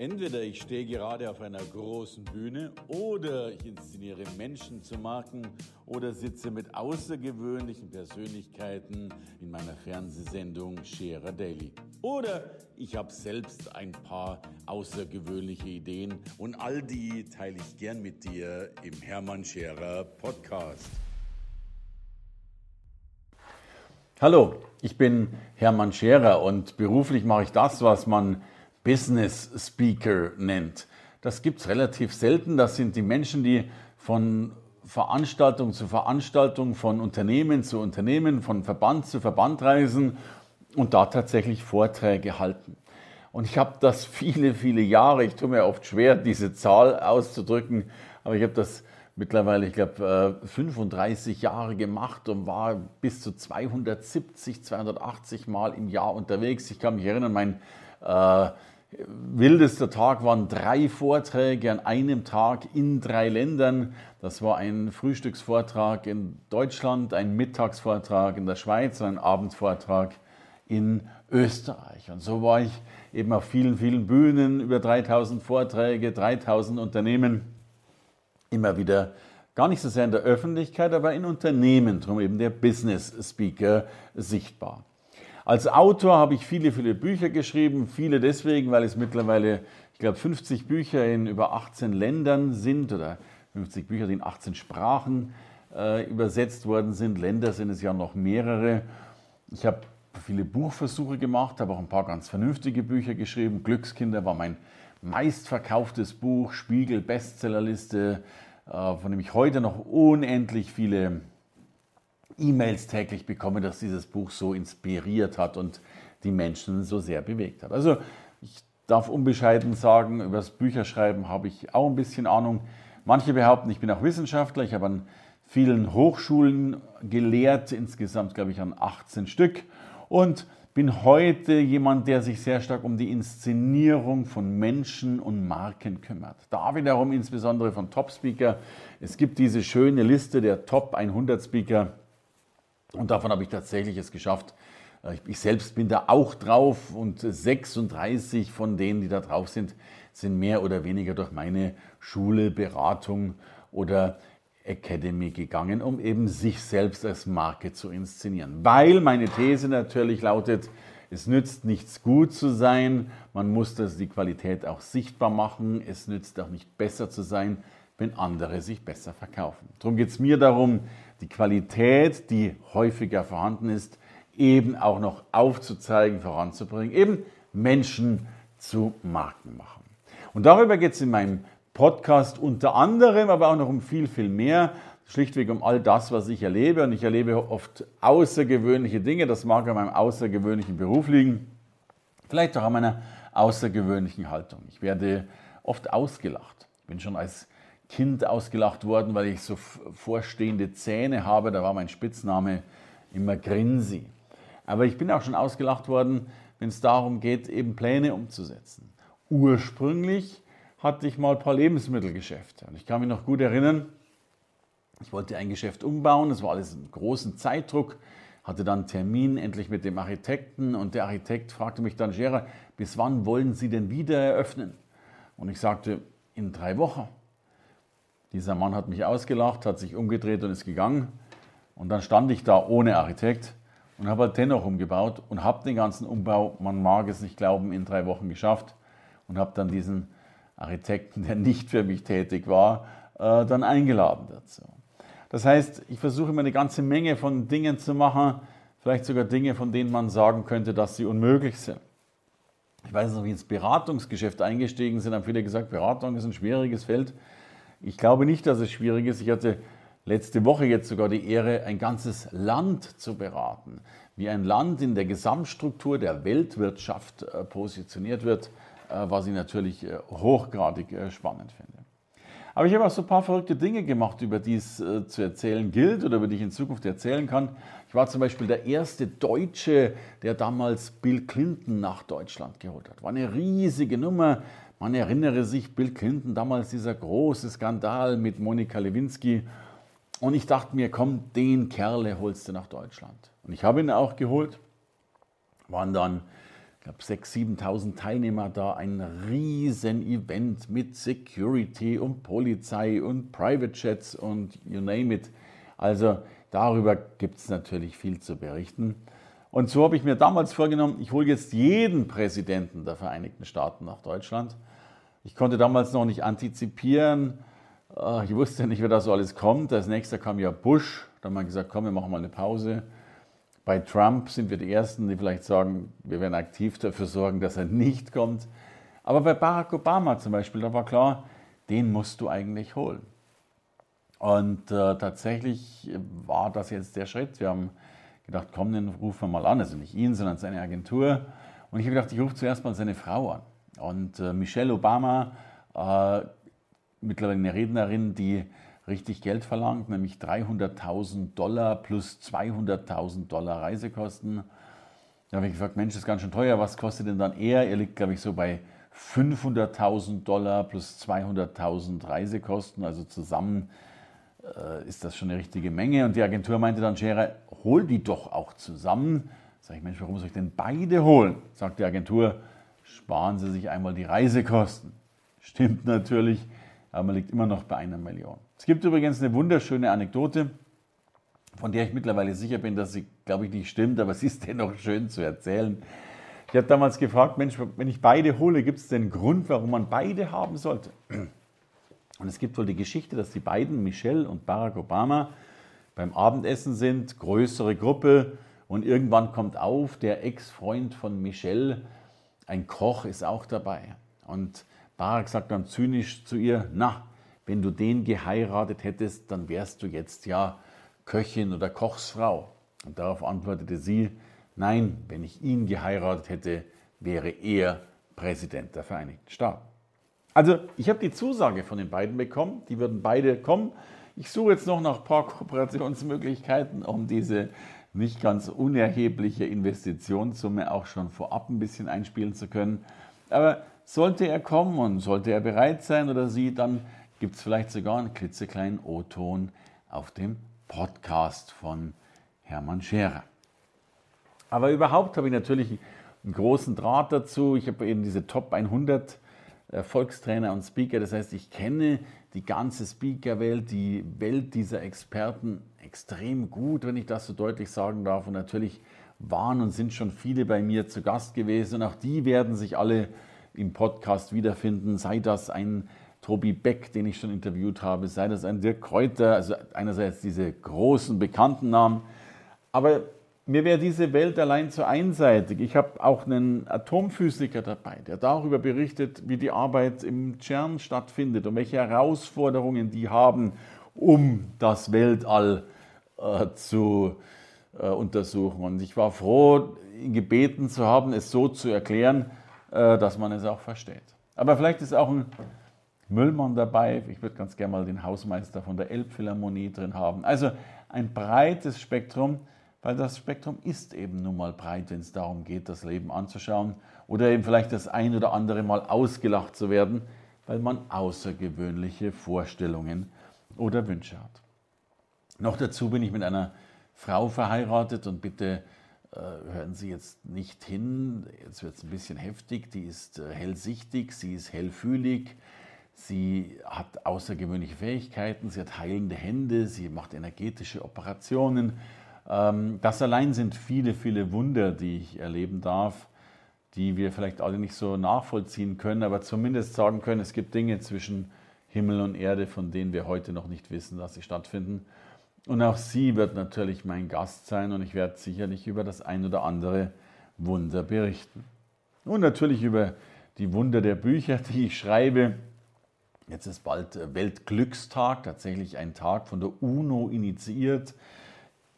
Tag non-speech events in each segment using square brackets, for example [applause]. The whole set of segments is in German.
Entweder ich stehe gerade auf einer großen Bühne oder ich inszeniere Menschen zu Marken oder sitze mit außergewöhnlichen Persönlichkeiten in meiner Fernsehsendung Scherer Daily. Oder ich habe selbst ein paar außergewöhnliche Ideen und all die teile ich gern mit dir im Hermann Scherer Podcast. Hallo, ich bin Hermann Scherer und beruflich mache ich das, was man Business Speaker nennt. Das gibt es relativ selten. Das sind die Menschen, die von Veranstaltung zu Veranstaltung, von Unternehmen zu Unternehmen, von Verband zu Verband reisen und da tatsächlich Vorträge halten. Und ich habe das [laughs] viele, viele Jahre, ich tue mir oft schwer, diese Zahl auszudrücken, aber ich habe das mittlerweile, ich glaube, 35 Jahre gemacht und war bis zu 270, 280 Mal im Jahr unterwegs. Ich kann mich erinnern, mein äh, Wildester Tag waren drei Vorträge an einem Tag in drei Ländern. Das war ein Frühstücksvortrag in Deutschland, ein Mittagsvortrag in der Schweiz und ein Abendvortrag in Österreich. Und so war ich eben auf vielen, vielen Bühnen, über 3000 Vorträge, 3000 Unternehmen, immer wieder gar nicht so sehr in der Öffentlichkeit, aber in Unternehmen, darum eben der Business Speaker sichtbar. Als Autor habe ich viele, viele Bücher geschrieben, viele deswegen, weil es mittlerweile, ich glaube, 50 Bücher in über 18 Ländern sind oder 50 Bücher, die in 18 Sprachen äh, übersetzt worden sind. Länder sind es ja noch mehrere. Ich habe viele Buchversuche gemacht, habe auch ein paar ganz vernünftige Bücher geschrieben. Glückskinder war mein meistverkauftes Buch, Spiegel Bestsellerliste, äh, von dem ich heute noch unendlich viele E-Mails täglich bekomme, dass dieses Buch so inspiriert hat und die Menschen so sehr bewegt hat. Also ich darf unbescheiden sagen, über das Bücherschreiben habe ich auch ein bisschen Ahnung. Manche behaupten, ich bin auch Wissenschaftler. Ich habe an vielen Hochschulen gelehrt, insgesamt glaube ich an 18 Stück. Und bin heute jemand, der sich sehr stark um die Inszenierung von Menschen und Marken kümmert. Da wiederum insbesondere von Top-Speaker. Es gibt diese schöne Liste der Top 100 Speaker und davon habe ich tatsächlich es geschafft. Äh, ich selbst bin da auch drauf und 36 von denen, die da drauf sind, sind mehr oder weniger durch meine Schule, Beratung oder Academy gegangen, um eben sich selbst als Marke zu inszenieren. Weil meine These natürlich lautet, es nützt nichts gut zu sein, man muss das die Qualität auch sichtbar machen, es nützt auch nicht besser zu sein, wenn andere sich besser verkaufen. Darum geht es mir darum, die Qualität, die häufiger vorhanden ist, eben auch noch aufzuzeigen, voranzubringen, eben Menschen zu Marken machen. Und darüber geht es in meinem Podcast unter anderem, aber auch noch um viel, viel mehr. Schlichtweg um all das, was ich erlebe. Und ich erlebe oft außergewöhnliche Dinge. Das mag an meinem außergewöhnlichen Beruf liegen. Vielleicht auch an meiner außergewöhnlichen Haltung. Ich werde oft ausgelacht. Ich bin schon als Kind ausgelacht worden, weil ich so vorstehende Zähne habe. Da war mein Spitzname immer Grinsi. Aber ich bin auch schon ausgelacht worden, wenn es darum geht, eben Pläne umzusetzen. Ursprünglich hatte ich mal ein paar Lebensmittelgeschäfte. Und ich kann mich noch gut erinnern, ich wollte ein Geschäft umbauen, es war alles einen großen Zeitdruck, hatte dann einen Termin endlich mit dem Architekten und der Architekt fragte mich dann, Scherer, bis wann wollen Sie denn wieder eröffnen? Und ich sagte, in drei Wochen. Dieser Mann hat mich ausgelacht, hat sich umgedreht und ist gegangen. Und dann stand ich da ohne Architekt und habe halt dennoch umgebaut und habe den ganzen Umbau, man mag es nicht glauben, in drei Wochen geschafft und habe dann diesen Architekten, der nicht für mich tätig war, äh, dann eingeladen dazu. Das heißt, ich versuche immer eine ganze Menge von Dingen zu machen, vielleicht sogar Dinge, von denen man sagen könnte, dass sie unmöglich sind. Ich weiß noch, wie ins Beratungsgeschäft eingestiegen sind, haben viele gesagt, Beratung ist ein schwieriges Feld. Ich glaube nicht, dass es schwierig ist. Ich hatte letzte Woche jetzt sogar die Ehre, ein ganzes Land zu beraten, wie ein Land in der Gesamtstruktur der Weltwirtschaft äh, positioniert wird, äh, was ich natürlich äh, hochgradig spannend finde. Aber ich habe auch so ein paar verrückte Dinge gemacht, über die es zu erzählen gilt oder über die ich in Zukunft erzählen kann. Ich war zum Beispiel der erste Deutsche, der damals Bill Clinton nach Deutschland geholt hat. War eine riesige Nummer. Man erinnere sich, Bill Clinton, damals dieser große Skandal mit Monika Lewinsky. Und ich dachte mir, komm, den Kerle holst du nach Deutschland. Und ich habe ihn auch geholt. Waren dann, habe 6.000, 7.000 Teilnehmer da, ein riesen Event mit Security und Polizei und Private Jets und you name it. Also darüber gibt es natürlich viel zu berichten. Und so habe ich mir damals vorgenommen, ich hole jetzt jeden Präsidenten der Vereinigten Staaten nach Deutschland. Ich konnte damals noch nicht antizipieren. Ich wusste nicht, wer da so alles kommt. Als nächster kam ja Bush. Da haben wir gesagt, komm, wir machen mal eine Pause. Bei Trump sind wir die Ersten, die vielleicht sagen, wir werden aktiv dafür sorgen, dass er nicht kommt. Aber bei Barack Obama zum Beispiel, da war klar, den musst du eigentlich holen. Und äh, tatsächlich war das jetzt der Schritt. Wir haben gedacht, komm, den rufen wir mal an. Also nicht ihn, sondern seine Agentur. Und ich habe gedacht, ich rufe zuerst mal seine Frau an. Und äh, Michelle Obama, äh, mittlerweile eine Rednerin, die richtig Geld verlangt, nämlich 300.000 Dollar plus 200.000 Dollar Reisekosten. Da habe ich gefragt, Mensch, das ist ganz schön teuer, was kostet denn dann er? Er liegt, glaube ich, so bei 500.000 Dollar plus 200.000 Reisekosten, also zusammen äh, ist das schon eine richtige Menge. Und die Agentur meinte dann, Scherer, hol die doch auch zusammen. Sag ich, Mensch, warum soll ich denn beide holen? Sagt die Agentur, sparen Sie sich einmal die Reisekosten. Stimmt natürlich, aber man liegt immer noch bei einer Million. Es gibt übrigens eine wunderschöne Anekdote, von der ich mittlerweile sicher bin, dass sie, glaube ich, nicht stimmt, aber sie ist dennoch schön zu erzählen. Ich habe damals gefragt, Mensch, wenn ich beide hole, gibt es denn einen Grund, warum man beide haben sollte? Und es gibt wohl die Geschichte, dass die beiden, Michelle und Barack Obama, beim Abendessen sind, größere Gruppe, und irgendwann kommt auf, der Ex-Freund von Michelle, ein Koch, ist auch dabei. Und Barack sagt dann zynisch zu ihr, na, wenn du den geheiratet hättest, dann wärst du jetzt ja Köchin oder Kochsfrau. Und darauf antwortete sie, nein, wenn ich ihn geheiratet hätte, wäre er Präsident der Vereinigten Staaten. Also ich habe die Zusage von den beiden bekommen, die würden beide kommen. Ich suche jetzt noch nach ein paar Kooperationsmöglichkeiten, um diese nicht ganz unerhebliche Investitionssumme auch schon vorab ein bisschen einspielen zu können. Aber sollte er kommen und sollte er bereit sein oder sie, dann gibt es vielleicht sogar einen klitzekleinen O-Ton auf dem Podcast von Hermann Scherer. Aber überhaupt habe ich natürlich einen großen Draht dazu. Ich habe eben diese Top 100 Erfolgstrainer und Speaker. Das heißt, ich kenne die ganze Speakerwelt, die Welt dieser Experten extrem gut, wenn ich das so deutlich sagen darf. Und natürlich waren und sind schon viele bei mir zu Gast gewesen. Und auch die werden sich alle im Podcast wiederfinden, sei das ein Tobi Beck, den ich schon interviewt habe, sei das ein Dirk Kräuter, also einerseits diese großen bekannten Namen, aber mir wäre diese Welt allein zu einseitig. Ich habe auch einen Atomphysiker dabei, der darüber berichtet, wie die Arbeit im CERN stattfindet und welche Herausforderungen die haben, um das Weltall äh, zu äh, untersuchen. Und ich war froh, ihn gebeten zu haben, es so zu erklären, äh, dass man es auch versteht. Aber vielleicht ist auch ein Müllmann dabei. Ich würde ganz gerne mal den Hausmeister von der Elbphilharmonie drin haben. Also ein breites Spektrum, weil das Spektrum ist eben nun mal breit, wenn es darum geht, das Leben anzuschauen oder eben vielleicht das ein oder andere Mal ausgelacht zu werden, weil man außergewöhnliche Vorstellungen oder Wünsche hat. Noch dazu bin ich mit einer Frau verheiratet und bitte äh, hören Sie jetzt nicht hin, jetzt wird es ein bisschen heftig, die ist äh, hellsichtig, sie ist hellfühlig, Sie hat außergewöhnliche Fähigkeiten, sie hat heilende Hände, sie macht energetische Operationen. Ähm, das allein sind viele, viele Wunder, die ich erleben darf, die wir vielleicht alle nicht so nachvollziehen können, aber zumindest sagen können, es gibt Dinge zwischen Himmel und Erde, von denen wir heute noch nicht wissen, dass sie stattfinden. Und auch sie wird natürlich mein Gast sein und ich werde sicherlich über das ein oder andere Wunder berichten. Und natürlich über die Wunder der Bücher, die ich schreibe, Jetzt ist bald Weltglückstag, tatsächlich ein Tag von der UNO initiiert,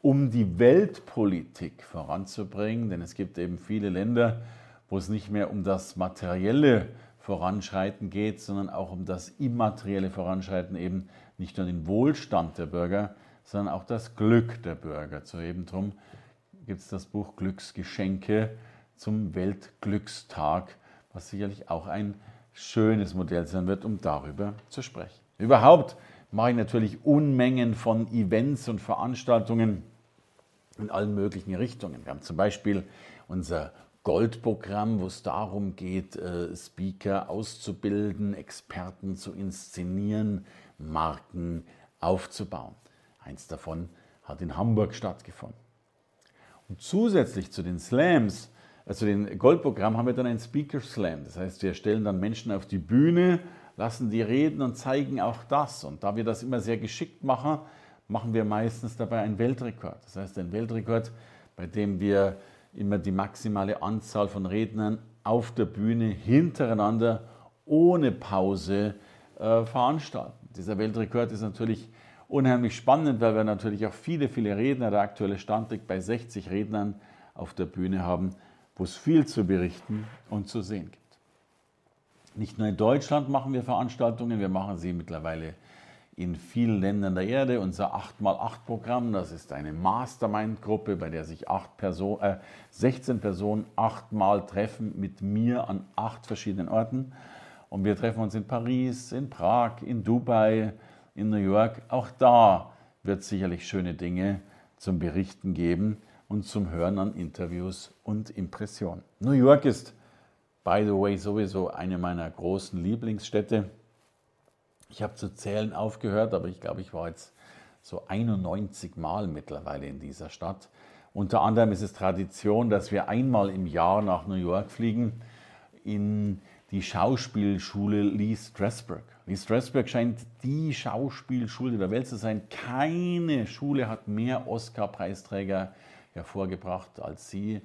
um die Weltpolitik voranzubringen. Denn es gibt eben viele Länder, wo es nicht mehr um das materielle Voranschreiten geht, sondern auch um das immaterielle Voranschreiten, eben nicht nur den Wohlstand der Bürger, sondern auch das Glück der Bürger zu heben. Darum gibt es das Buch Glücksgeschenke zum Weltglückstag, was sicherlich auch ein schönes Modell sein wird, um darüber zu sprechen. Überhaupt mache ich natürlich Unmengen von Events und Veranstaltungen in allen möglichen Richtungen. Wir haben zum Beispiel unser Goldprogramm, wo es darum geht, äh, Speaker auszubilden, Experten zu inszenieren, Marken aufzubauen. Eins davon hat in Hamburg stattgefunden. Und zusätzlich zu den Slams, also den Goldprogramm, haben wir dann ein Speaker Slam. Das heißt, wir stellen dann Menschen auf die Bühne, lassen die reden und zeigen auch das. Und da wir das immer sehr geschickt machen, machen wir meistens dabei einen Weltrekord. Das heißt, ein Weltrekord, bei dem wir immer die maximale Anzahl von Rednern auf der Bühne hintereinander ohne Pause äh, veranstalten. Dieser Weltrekord ist natürlich unheimlich spannend, weil wir natürlich auch viele, viele Redner, der aktuelle Stand liegt bei 60 Rednern auf der Bühne haben, wo es viel zu berichten und zu sehen gibt. Nicht nur in Deutschland machen wir Veranstaltungen, wir machen sie mittlerweile in vielen Ländern der Erde. Unser 8x8-Programm, das ist eine Mastermind-Gruppe, bei der sich acht Person, äh, 16 Personen achtmal treffen mit mir an acht verschiedenen Orten. Und wir treffen uns in Paris, in Prag, in Dubai, in New York. Auch da wird es sicherlich schöne Dinge zum Berichten geben und zum Hören an Interviews und Impressionen. New York ist, by the way, sowieso eine meiner großen Lieblingsstädte. Ich habe zu zählen aufgehört, aber ich glaube, ich war jetzt so 91 Mal mittlerweile in dieser Stadt. Unter anderem ist es Tradition, dass wir einmal im Jahr nach New York fliegen in die Schauspielschule Lee Strasberg. Lee Strasberg scheint die Schauspielschule der Welt zu sein. Keine Schule hat mehr Oscar-Preisträger hervorgebracht als sie.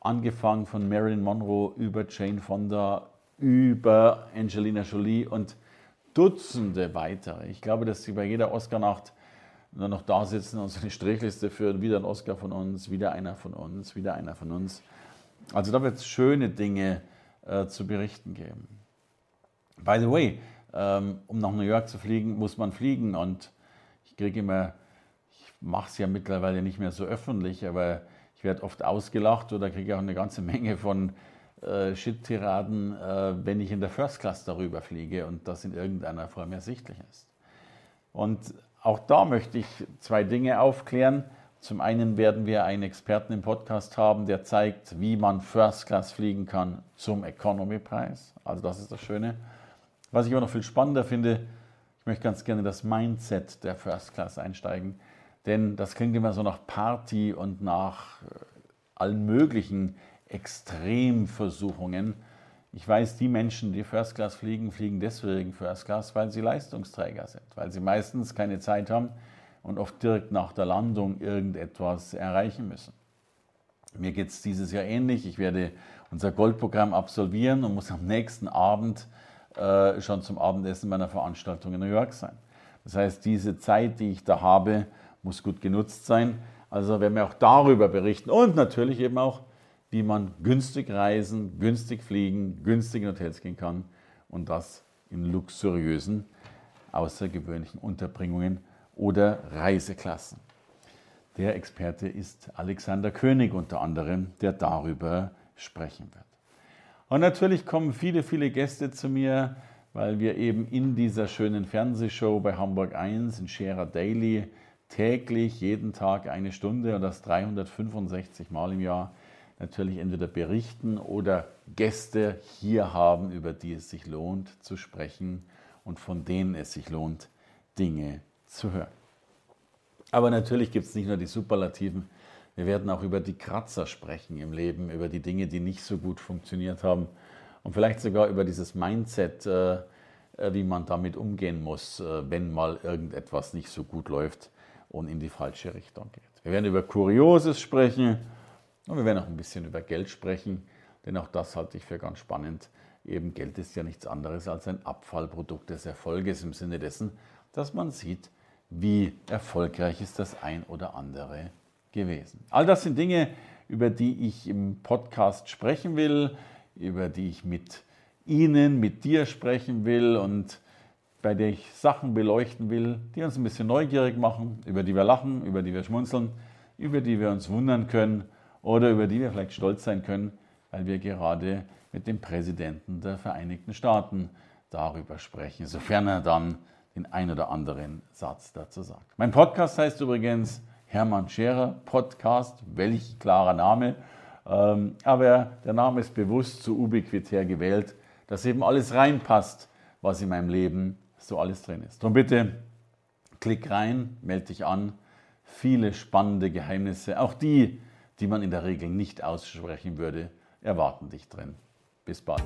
Angefangen von Marilyn Monroe über Jane Fonda, über Angelina Jolie und Dutzende weitere. Ich glaube, dass sie bei jeder Oscar-Nacht nur noch da sitzen und so eine Strichliste führen. Wieder ein Oscar von uns, wieder einer von uns, wieder einer von uns. Also da wird es schöne Dinge äh, zu berichten geben. By the way, ähm, um nach New York zu fliegen, muss man fliegen und ich kriege immer, ich mache es ja mittlerweile nicht mehr so öffentlich, aber ich werde oft ausgelacht oder kriege auch eine ganze Menge von äh, Shit-Tiraden, äh, wenn ich in der First Class darüber fliege und das in irgendeiner Form ersichtlich ist. Und auch da möchte ich zwei Dinge aufklären. Zum einen werden wir einen Experten im Podcast haben, der zeigt, wie man First Class fliegen kann zum Economy-Preis. Also das ist das Schöne. Was ich aber noch viel spannender finde, ich möchte ganz gerne das Mindset der First Class einsteigen. Denn das klingt immer so nach Party und nach äh, allen möglichen Extremversuchungen. Ich weiß, die Menschen, die First Class fliegen, fliegen deswegen First Class, weil sie Leistungsträger sind, weil sie meistens keine Zeit haben und oft direkt nach der Landung irgendetwas erreichen müssen. Mir geht es dieses Jahr ähnlich. Ich werde unser Goldprogramm absolvieren und muss am nächsten Abend äh, schon zum Abendessen meiner Veranstaltung in New York sein. Das heißt, diese Zeit, die ich da habe, muss gut genutzt sein. Also werden wir auch darüber berichten und natürlich eben auch, wie man günstig reisen, günstig fliegen, günstig in Hotels gehen kann und das in luxuriösen, außergewöhnlichen Unterbringungen oder Reiseklassen. Der Experte ist Alexander König unter anderem, der darüber sprechen wird. Und natürlich kommen viele, viele Gäste zu mir, weil wir eben in dieser schönen Fernsehshow bei Hamburg 1 in Scherer Daily täglich, jeden Tag eine Stunde und das 365 Mal im Jahr natürlich entweder berichten oder Gäste hier haben, über die es sich lohnt zu sprechen und von denen es sich lohnt, Dinge zu hören. Aber natürlich gibt es nicht nur die Superlativen, wir werden auch über die Kratzer sprechen im Leben, über die Dinge, die nicht so gut funktioniert haben und vielleicht sogar über dieses Mindset, äh, äh, wie man damit umgehen muss, äh, wenn mal irgendetwas nicht so gut läuft und in die falsche Richtung geht. Wir werden über Kurioses sprechen und wir werden auch ein bisschen über Geld sprechen, denn auch das halte ich für ganz spannend. Eben Geld ist ja nichts anderes als ein Abfallprodukt des Erfolges im Sinne dessen, dass man sieht, wie erfolgreich ist das ein oder andere gewesen. All das sind Dinge, über die ich im Podcast sprechen will, über die ich mit Ihnen, mit dir sprechen will und bei der ich Sachen beleuchten will, die uns ein bisschen neugierig machen, über die wir lachen, über die wir schmunzeln, über die wir uns wundern können oder über die wir vielleicht stolz sein können, weil wir gerade mit dem Präsidenten der Vereinigten Staaten darüber sprechen, sofern er dann den ein oder anderen Satz dazu sagt. Mein Podcast heißt übrigens Hermann Scherer Podcast, welch klarer Name, ähm, aber der Name ist bewusst zu so ubiquitär gewählt, dass eben alles reinpasst, was in meinem Leben so alles drin ist. Und bitte klick rein, melde dich an. Viele spannende Geheimnisse, auch die, die man in der Regel nicht aussprechen würde, erwarten dich drin. Bis bald.